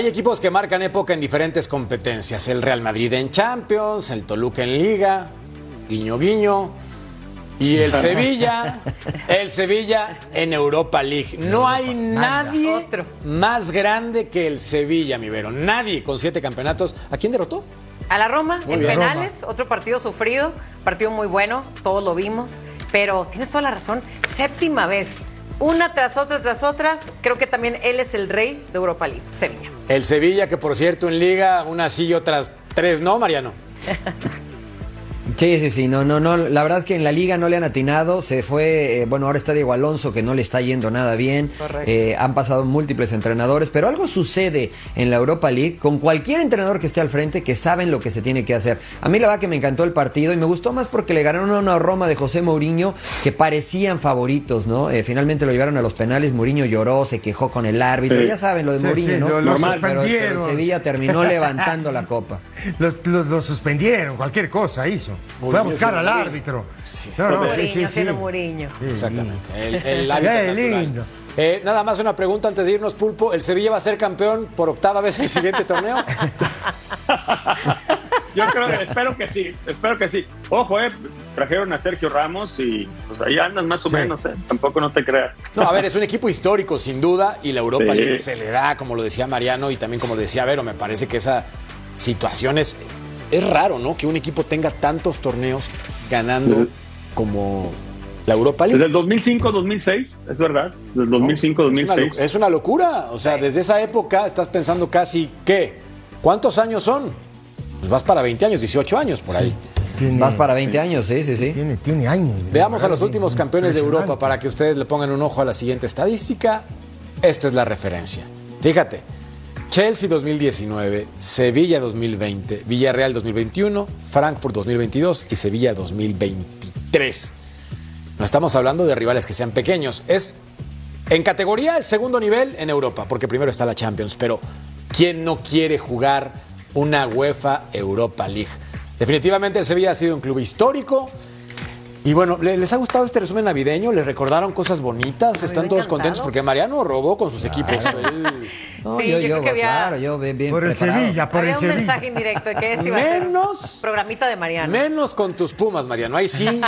Hay equipos que marcan época en diferentes competencias. El Real Madrid en Champions, el Toluca en Liga, guiño guiño. Y el [laughs] Sevilla, el Sevilla en Europa League. No hay nadie más grande que el Sevilla, mi Vero. Nadie con siete campeonatos. ¿A quién derrotó? A la Roma, Muy en bien. penales, otro partido sufrido, partido muy bueno, todos lo vimos, pero tienes toda la razón, séptima vez, una tras otra, tras otra, creo que también él es el rey de Europa League, Sevilla. El Sevilla, que por cierto en Liga, unas sí y otras tres no, Mariano. [laughs] Sí, sí, sí, no, no, no, la verdad que en la liga no le han atinado, se fue, eh, bueno, ahora está Diego Alonso que no le está yendo nada bien. Eh, han pasado múltiples entrenadores, pero algo sucede en la Europa League con cualquier entrenador que esté al frente que saben lo que se tiene que hacer. A mí la verdad que me encantó el partido y me gustó más porque le ganaron a una Roma de José Mourinho que parecían favoritos, ¿no? Eh, finalmente lo llevaron a los penales, Mourinho lloró, se quejó con el árbitro, Sí. ya saben lo de Sí, Mourinho, sí, ¿no? lo- lo Normal, pero- pero, suspendieron. Sevilla terminó [laughs] levantando la copa. Lo, lo- lo suspendieron, cualquier cosa hizo. Fue a buscar al árbitro. Sí. No, no, Mourinho, sí. Exactamente. El, el [laughs] Qué lindo. Eh, nada más una pregunta antes de irnos, Pulpo. ¿El Sevilla va a ser campeón por octava vez en el siguiente torneo? [laughs] Yo creo, espero que sí, espero que sí. Ojo, eh, trajeron a Sergio Ramos y pues ahí andan más o Sí. menos, eh. Tampoco no te creas. No, a ver, es un equipo histórico, sin duda, y la Europa Sí. League se le da, como lo decía Mariano y también como lo decía Vero, me parece que esa situación es, es raro, ¿no? Que un equipo tenga tantos torneos ganando como la Europa Desde League. el 2005-2006, es verdad. Desde el Es una, 2005-2006. lo- es una locura. O sea, desde esa época estás pensando casi, ¿qué? ¿Cuántos años son? Pues vas para 20 años, 18 años por ahí. Tiene, Vas para 20 años, sí, sí, sí. tiene, tiene años. Veamos a los últimos campeones de Europa para que ustedes le pongan un ojo a la siguiente estadística. Esta es la referencia. Fíjate, Chelsea 2019, Sevilla 2020, Villarreal 2021, Frankfurt 2022 y Sevilla 2023. No estamos hablando de rivales que sean pequeños, es en categoría el segundo nivel en Europa, porque primero está la Champions, pero ¿quién no quiere jugar una UEFA Europa League? Definitivamente el Sevilla ha sido un club histórico. Y bueno, ¿le- ¿les ha gustado este resumen navideño? ¿Les recordaron cosas bonitas? ¿Están todos encantado. contentos? Porque Mariano robó con sus equipos. [laughs] Él- No, Sí, yo, yo yo, creo que había- claro, yo bien, bien Por el preparado. Sevilla, por Había el un Sevilla. mensaje indirecto que este iba a ser Menos- programita de Mariano. Menos con tus pumas, Mariano. Ahí sí.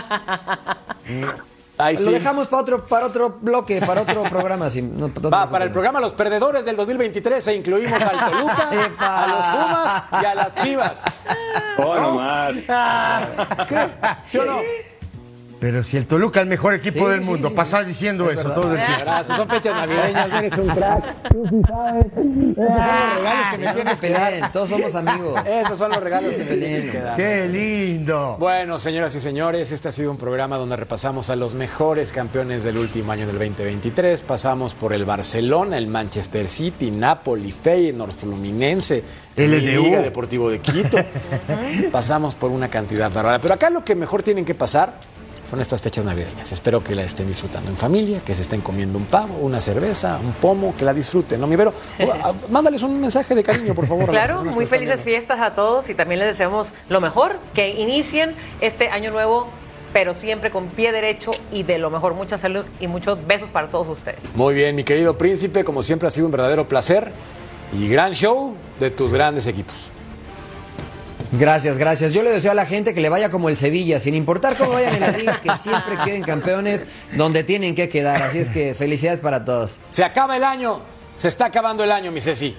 Ahí sí. Lo dejamos para otro, para otro bloque, para otro programa. si no- no te Va, para el programa Los Perdedores del 2023 e incluimos al Toluca, [laughs] Epa. a los Pumas y a las Chivas. Oh, no más. ¿Qué? ¿Sí o no? Pero si el Toluca es el mejor equipo Sí, del mundo, sí. pasar diciendo Es eso verdad. todo el tiempo. Gracias, son fechas navideñas, [laughs] eres un crack. Tú sí sabes. Esos son los regalos que me se tienes que dar. todos somos amigos. Esos son los regalos que me tienes que dar. ¡Qué lindo! Bueno, señoras y señores, este ha sido un programa donde repasamos a los mejores campeones del último año del 2023. Pasamos por el Barcelona, el Manchester City, Napoli, Feyenoord, Fluminense, el LDU. Liga Deportivo de Quito. [laughs] Pasamos por una cantidad bárbara. Pero acá lo que mejor tienen que pasar son estas fechas navideñas. Espero que la estén disfrutando en familia, que se estén comiendo un pavo, una cerveza, un pomo, que la disfruten, ¿no, mi Vero? Mándales un mensaje de cariño, por favor. Claro, muy felices fiestas a todos y también les deseamos lo mejor, que inicien este año nuevo, pero siempre con pie derecho y de lo mejor. Mucha salud y muchos besos para todos ustedes. Muy bien, mi querido príncipe, como siempre ha sido un verdadero placer y gran show de tus grandes equipos. Gracias, gracias. Yo le deseo a la gente que le vaya como el Sevilla, sin importar cómo vayan en la liga, que siempre queden campeones donde tienen que quedar. Así es que felicidades para todos. Se acaba el año, se está acabando el año, mi Ceci.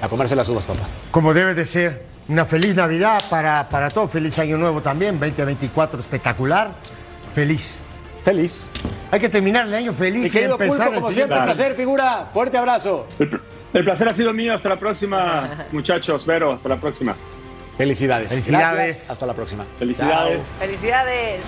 A comerse las uvas, papá. Como debe de ser. Una feliz Navidad para, para todos. Feliz Año Nuevo también. 2024 espectacular. Feliz. Feliz. Hay que terminar el año Mi feliz y querido empezar Pulpo, el como siguiente. siempre, placer, figura. Fuerte abrazo. El, el placer ha sido mío. Hasta la próxima, muchachos. Vero, hasta la próxima. Felicidades. Felicidades. Gracias. Hasta la próxima. Felicidades. Felicidades.